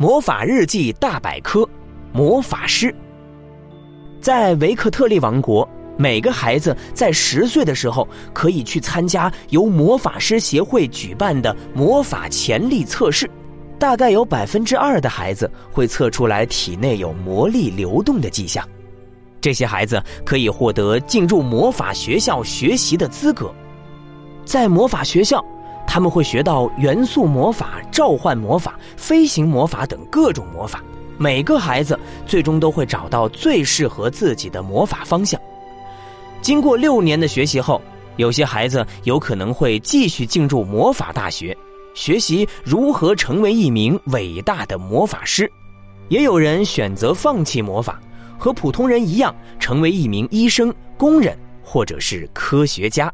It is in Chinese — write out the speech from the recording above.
魔法日记大百科：魔法师。在维克特利王国，每个孩子在十岁的时候可以去参加由魔法师协会举办的魔法潜力测试。大概有百分之二的孩子会测出来体内有魔力流动的迹象。这些孩子可以获得进入魔法学校学习的资格。在魔法学校。他们会学到元素魔法、召唤魔法、飞行魔法等各种魔法。每个孩子最终都会找到最适合自己的魔法方向。经过六年的学习后，有些孩子有可能会继续进入魔法大学，学习如何成为一名伟大的魔法师。也有人选择放弃魔法，和普通人一样，成为一名医生、工人或者是科学家。